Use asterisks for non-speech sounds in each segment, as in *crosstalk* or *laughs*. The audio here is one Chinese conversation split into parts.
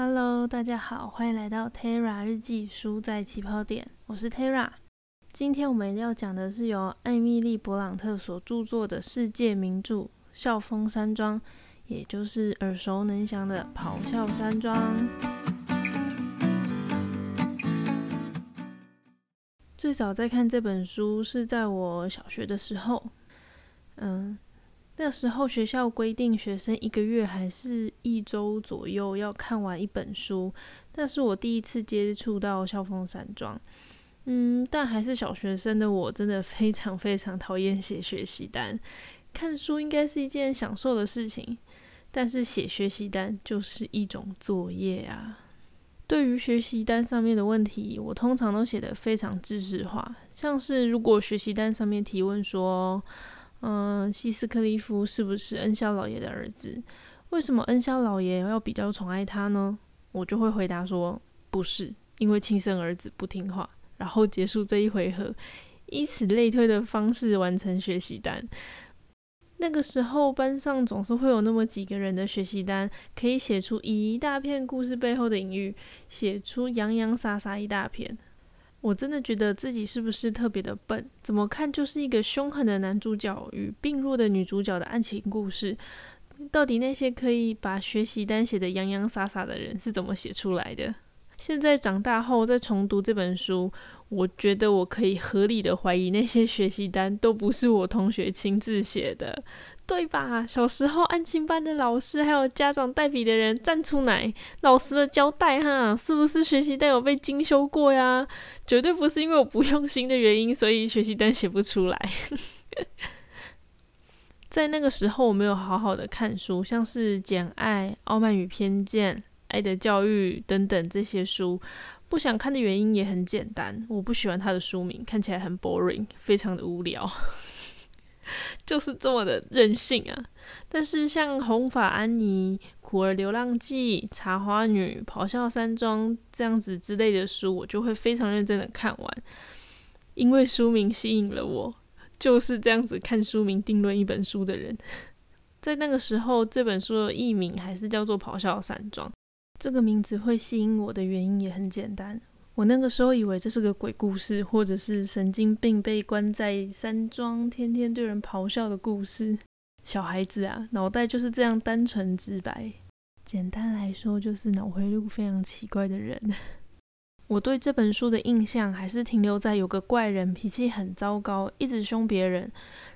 Hello，大家好，欢迎来到 Terra 日记书在起跑点，我是 Terra。今天我们要讲的是由艾米丽·勃朗特所著作的世界名著《笑风山庄》，也就是耳熟能详的《咆哮山庄》。最早在看这本书是在我小学的时候，嗯。那时候学校规定学生一个月还是一周左右要看完一本书，那是我第一次接触到《校风散装》。嗯，但还是小学生的我真的非常非常讨厌写学习单。看书应该是一件享受的事情，但是写学习单就是一种作业啊。对于学习单上面的问题，我通常都写得非常知识化，像是如果学习单上面提问说。嗯，西斯克利夫是不是恩肖老爷的儿子？为什么恩肖老爷要比较宠爱他呢？我就会回答说不是，因为亲生儿子不听话，然后结束这一回合，以此类推的方式完成学习单。那个时候班上总是会有那么几个人的学习单，可以写出一大片故事背后的隐喻，写出洋洋洒洒一大片。我真的觉得自己是不是特别的笨？怎么看就是一个凶狠的男主角与病弱的女主角的爱情故事。到底那些可以把学习单写得洋洋洒洒的人是怎么写出来的？现在长大后再重读这本书，我觉得我可以合理的怀疑那些学习单都不是我同学亲自写的。对吧？小时候安亲班的老师还有家长代笔的人站出来，老实的交代哈，是不是学习单有被精修过呀？绝对不是因为我不用心的原因，所以学习单写不出来。*laughs* 在那个时候，我没有好好的看书，像是《简爱》《傲慢与偏见》《爱的教育》等等这些书，不想看的原因也很简单，我不喜欢它的书名，看起来很 boring，非常的无聊。就是这么的任性啊！但是像《红发安妮》《苦儿流浪记》《茶花女》《咆哮山庄》这样子之类的书，我就会非常认真的看完，因为书名吸引了我。就是这样子看书名定论一本书的人，在那个时候，这本书的译名还是叫做《咆哮山庄》。这个名字会吸引我的原因也很简单。我那个时候以为这是个鬼故事，或者是神经病被关在山庄，天天对人咆哮的故事。小孩子啊，脑袋就是这样单纯直白。简单来说，就是脑回路非常奇怪的人。*laughs* 我对这本书的印象还是停留在有个怪人脾气很糟糕，一直凶别人，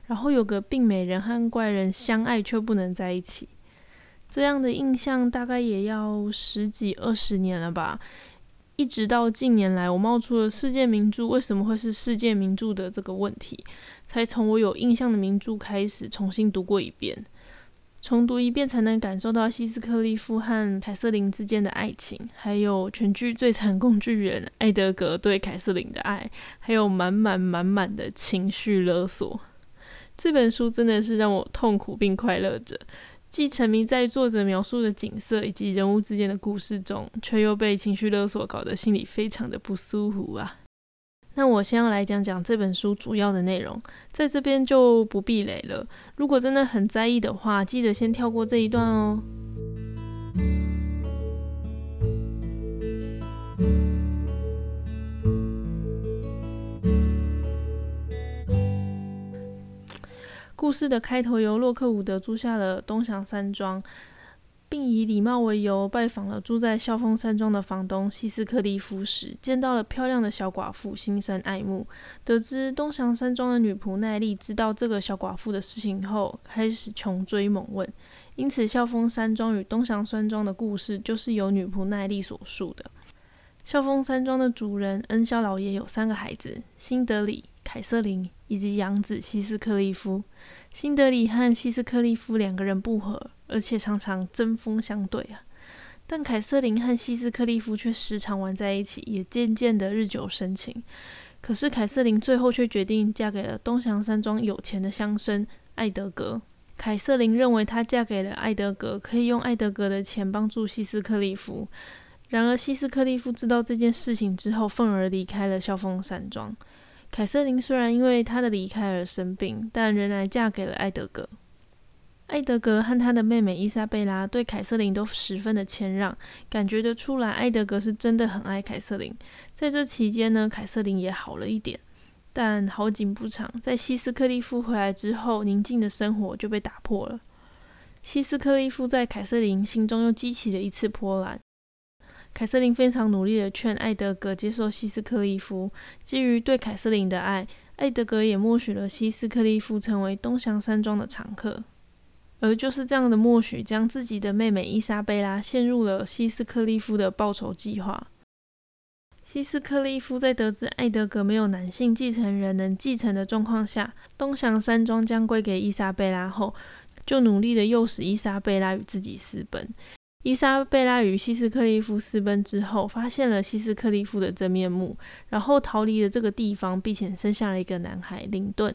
然后有个病美人和怪人相爱却不能在一起。这样的印象大概也要十几二十年了吧。一直到近年来，我冒出了世界名著为什么会是世界名著的这个问题，才从我有印象的名著开始重新读过一遍，重读一遍才能感受到希斯克利夫和凯瑟琳之间的爱情，还有全剧最惨工具人艾德格对凯瑟琳的爱，还有满满满满的情绪勒索。这本书真的是让我痛苦并快乐着。既沉迷在作者描述的景色以及人物之间的故事中，却又被情绪勒索，搞得心里非常的不舒服啊。那我先要来讲讲这本书主要的内容，在这边就不避雷了。如果真的很在意的话，记得先跳过这一段哦。故事的开头由洛克伍德租下了东翔山庄，并以礼貌为由拜访了住在校风山庄的房东希斯克利夫时，见到了漂亮的小寡妇，心生爱慕。得知东翔山庄的女仆奈丽知道这个小寡妇的事情后，开始穷追猛问。因此，校风山庄与东翔山庄的故事就是由女仆奈丽所述的。校风山庄的主人恩肖老爷有三个孩子：辛德里、凯瑟琳以及养子希斯克利夫。辛德里和希斯克利夫两个人不和，而且常常针锋相对啊。但凯瑟琳和希斯克利夫却时常玩在一起，也渐渐的日久生情。可是凯瑟琳最后却决定嫁给了东翔山庄有钱的乡绅艾德格。凯瑟琳认为她嫁给了艾德格，可以用艾德格的钱帮助希斯克利夫。然而希斯克利夫知道这件事情之后，愤而离开了笑风山庄。凯瑟琳虽然因为他的离开而生病，但仍然嫁给了艾德格。艾德格和他的妹妹伊莎贝拉对凯瑟琳都十分的谦让，感觉得出来，艾德格是真的很爱凯瑟琳。在这期间呢，凯瑟琳也好了一点。但好景不长，在希斯克利夫回来之后，宁静的生活就被打破了。希斯克利夫在凯瑟琳心中又激起了一次波澜。凯瑟琳非常努力的劝艾德格接受希斯克利夫，基于对凯瑟琳的爱，艾德格也默许了希斯克利夫成为东祥山庄的常客。而就是这样的默许，将自己的妹妹伊莎贝拉陷入了希斯克利夫的报仇计划。希斯克利夫在得知艾德格没有男性继承人能继承的状况下，东祥山庄将归给伊莎贝拉后，就努力的诱使伊莎贝拉与自己私奔。伊莎贝拉与希斯克利夫私奔之后，发现了希斯克利夫的真面目，然后逃离了这个地方，并且生下了一个男孩林顿。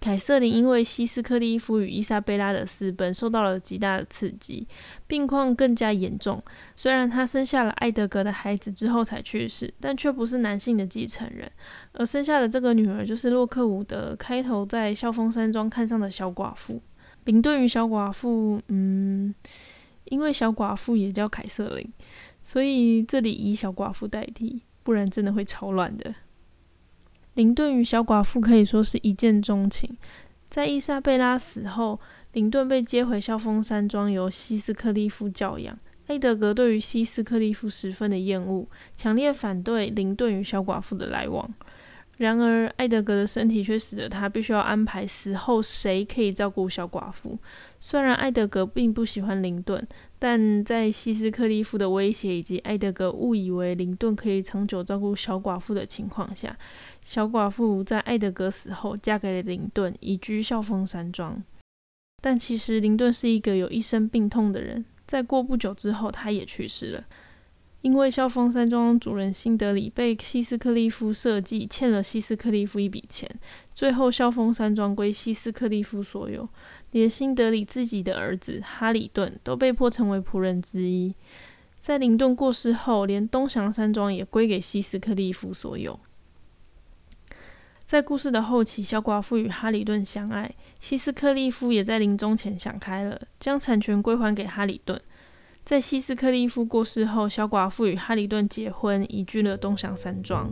凯瑟琳因为希斯克利夫与伊莎贝拉的私奔受到了极大的刺激，病况更加严重。虽然她生下了艾德格的孩子之后才去世，但却不是男性的继承人，而生下的这个女儿就是洛克伍德开头在笑风山庄看上的小寡妇林顿与小寡妇。嗯，因为小寡妇也叫凯瑟琳，所以这里以小寡妇代替，不然真的会超乱的。林顿与小寡妇可以说是一见钟情。在伊莎贝拉死后，林顿被接回笑风山庄，由西斯克利夫教养。黑德格对于西斯克利夫十分的厌恶，强烈反对林顿与小寡妇的来往。然而，艾德格的身体却使得他必须要安排死后谁可以照顾小寡妇。虽然艾德格并不喜欢林顿，但在希斯克利夫的威胁以及艾德格误以为林顿可以长久照顾小寡妇的情况下，小寡妇在艾德格死后嫁给了林顿，移居笑风山庄。但其实林顿是一个有一身病痛的人，在过不久之后，他也去世了。因为萧峰山庄主人辛德里被希斯克利夫设计欠了希斯克利夫一笔钱，最后萧峰山庄归希斯克利夫所有，连辛德里自己的儿子哈里顿都被迫成为仆人之一。在林顿过世后，连东祥山庄也归给希斯克利夫所有。在故事的后期，小寡妇与哈里顿相爱，希斯克利夫也在临终前想开了，将产权归还给哈里顿。在希斯克利夫过世后，小寡妇与哈里顿结婚，移居了东祥山庄。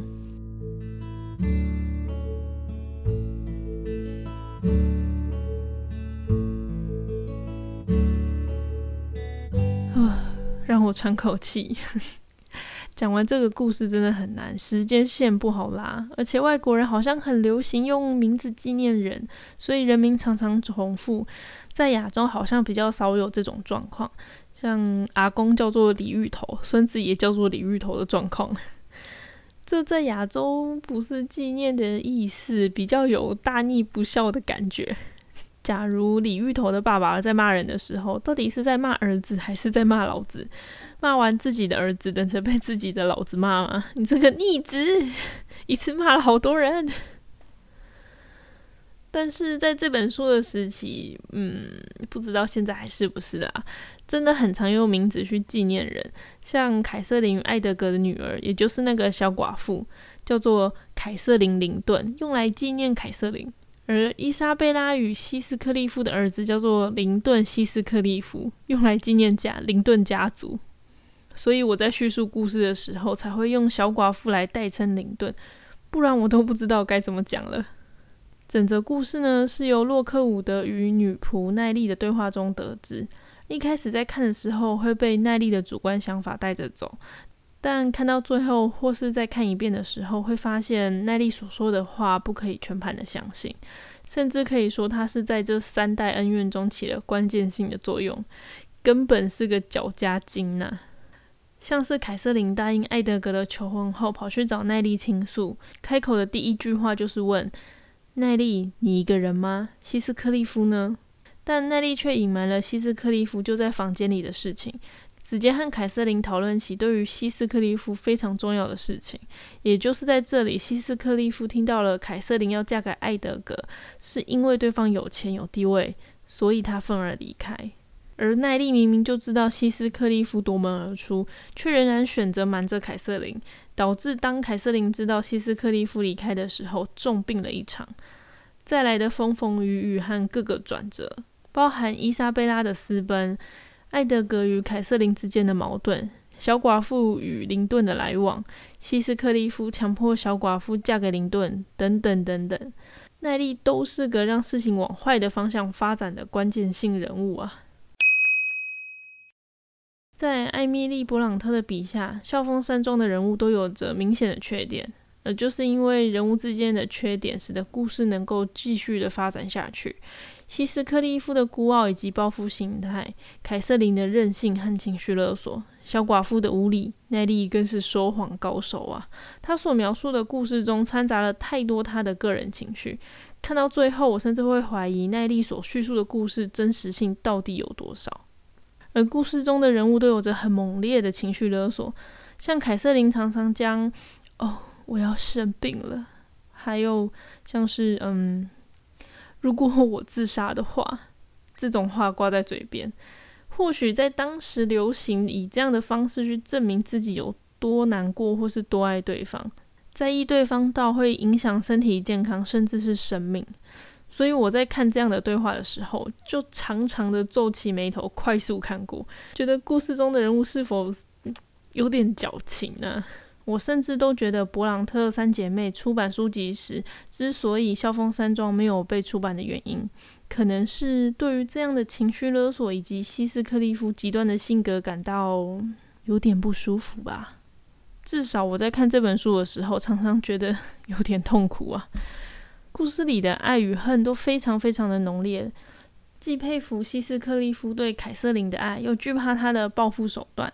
啊，让我喘口气。讲完这个故事真的很难，时间线不好拉，而且外国人好像很流行用名字纪念人，所以人名常常重复。在亚洲好像比较少有这种状况。像阿公叫做李芋头，孙子也叫做李芋头的状况，*laughs* 这在亚洲不是纪念的意思，比较有大逆不孝的感觉。假如李芋头的爸爸在骂人的时候，到底是在骂儿子还是在骂老子？骂完自己的儿子，等着被自己的老子骂吗？你这个逆子，*laughs* 一次骂了好多人。但是在这本书的时期，嗯，不知道现在还是不是啊？真的很常用名字去纪念人，像凯瑟琳·艾德格的女儿，也就是那个小寡妇，叫做凯瑟琳·林顿，用来纪念凯瑟琳；而伊莎贝拉与西斯克利夫的儿子叫做林顿·西斯克利夫，用来纪念家林顿家族。所以我在叙述故事的时候，才会用小寡妇来代称林顿，不然我都不知道该怎么讲了。整则故事呢，是由洛克伍德与女仆奈丽的对话中得知。一开始在看的时候会被奈丽的主观想法带着走，但看到最后或是再看一遍的时候，会发现奈丽所说的话不可以全盘的相信，甚至可以说他是在这三代恩怨中起了关键性的作用，根本是个搅家精呐。像是凯瑟琳答应艾德格的求婚后，跑去找奈丽倾诉，开口的第一句话就是问。奈利，你一个人吗？西斯克利夫呢？但奈利却隐瞒了西斯克利夫就在房间里的事情，直接和凯瑟琳讨论起对于希斯克利夫非常重要的事情。也就是在这里，希斯克利夫听到了凯瑟琳要嫁给艾德格，是因为对方有钱有地位，所以他愤而离开。而奈利明明就知道希斯克利夫夺门而出，却仍然选择瞒着凯瑟琳。导致当凯瑟琳知道希斯克利夫离开的时候，重病了一场。再来的风风雨雨和各个转折，包含伊莎贝拉的私奔、艾德格与凯瑟琳之间的矛盾、小寡妇与林顿的来往、西斯克利夫强迫小寡妇嫁给林顿等等等等。奈利都是个让事情往坏的方向发展的关键性人物啊！在艾米丽·勃朗特的笔下，校风山庄的人物都有着明显的缺点，而就是因为人物之间的缺点，使得故事能够继续的发展下去。西斯克利夫的孤傲以及报复心态，凯瑟琳的任性和情绪勒索，小寡妇的无理，奈利更是说谎高手啊！他所描述的故事中掺杂了太多他的个人情绪，看到最后，我甚至会怀疑奈利所叙述的故事真实性到底有多少。而故事中的人物都有着很猛烈的情绪勒索，像凯瑟琳常常将“哦，我要生病了”，还有像是“嗯”。如果我自杀的话，这种话挂在嘴边，或许在当时流行以这样的方式去证明自己有多难过，或是多爱对方，在意对方到会影响身体健康，甚至是生命。所以我在看这样的对话的时候，就长长的皱起眉头，快速看过，觉得故事中的人物是否有点矫情呢？我甚至都觉得勃朗特三姐妹出版书籍时，之所以《校风山庄》没有被出版的原因，可能是对于这样的情绪勒索以及西斯克利夫极端的性格感到有点不舒服吧。至少我在看这本书的时候，常常觉得 *laughs* 有点痛苦啊。故事里的爱与恨都非常非常的浓烈，既佩服西斯克利夫对凯瑟琳的爱，又惧怕他的报复手段。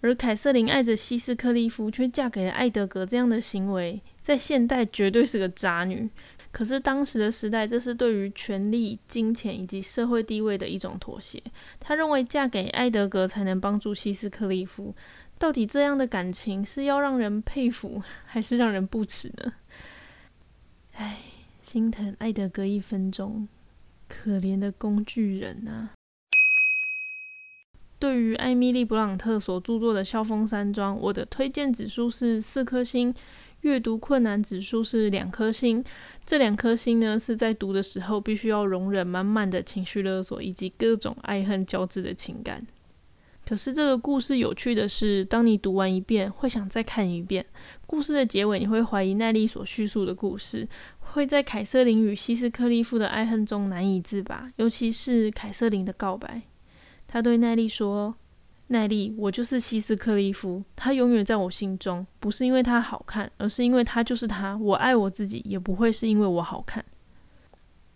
而凯瑟琳爱着西斯克利夫，却嫁给了艾德格，这样的行为在现代绝对是个渣女。可是当时的时代，这是对于权力、金钱以及社会地位的一种妥协。她认为嫁给艾德格才能帮助西斯克利夫。到底这样的感情是要让人佩服，还是让人不齿呢？唉，心疼艾德格一分钟，可怜的工具人啊！对于艾米丽·布朗特所著作的《萧峰山庄》，我的推荐指数是四颗星，阅读困难指数是两颗星。这两颗星呢，是在读的时候必须要容忍满满的情绪勒索以及各种爱恨交织的情感。可是这个故事有趣的是，当你读完一遍，会想再看一遍。故事的结尾，你会怀疑奈利所叙述的故事，会在凯瑟琳与西斯克利夫的爱恨中难以自拔，尤其是凯瑟琳的告白。他对奈利说：“奈利，我就是西斯克利夫，他永远在我心中，不是因为他好看，而是因为他就是他。我爱我自己，也不会是因为我好看。”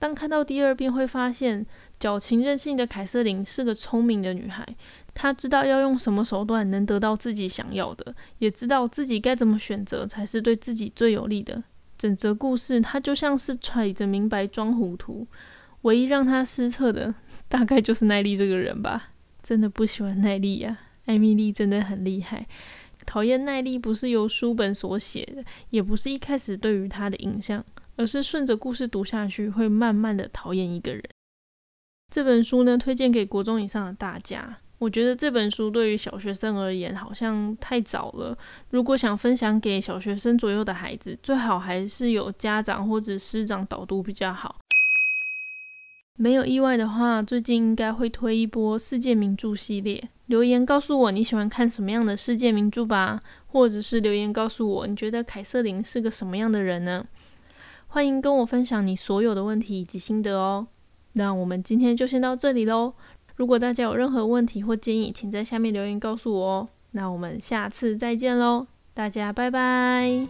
当看到第二遍，会发现矫情任性的凯瑟琳是个聪明的女孩，她知道要用什么手段能得到自己想要的，也知道自己该怎么选择才是对自己最有利的。整则故事，她就像是揣着明白装糊涂。唯一让他失策的，*laughs* 大概就是耐力这个人吧。真的不喜欢耐力呀，艾米丽真的很厉害。讨厌耐力不是由书本所写的，也不是一开始对于他的印象，而是顺着故事读下去，会慢慢的讨厌一个人。这本书呢，推荐给国中以上的大家。我觉得这本书对于小学生而言好像太早了。如果想分享给小学生左右的孩子，最好还是有家长或者师长导读比较好。没有意外的话，最近应该会推一波世界名著系列。留言告诉我你喜欢看什么样的世界名著吧，或者是留言告诉我你觉得凯瑟琳是个什么样的人呢？欢迎跟我分享你所有的问题以及心得哦。那我们今天就先到这里喽。如果大家有任何问题或建议，请在下面留言告诉我哦。那我们下次再见喽，大家拜拜。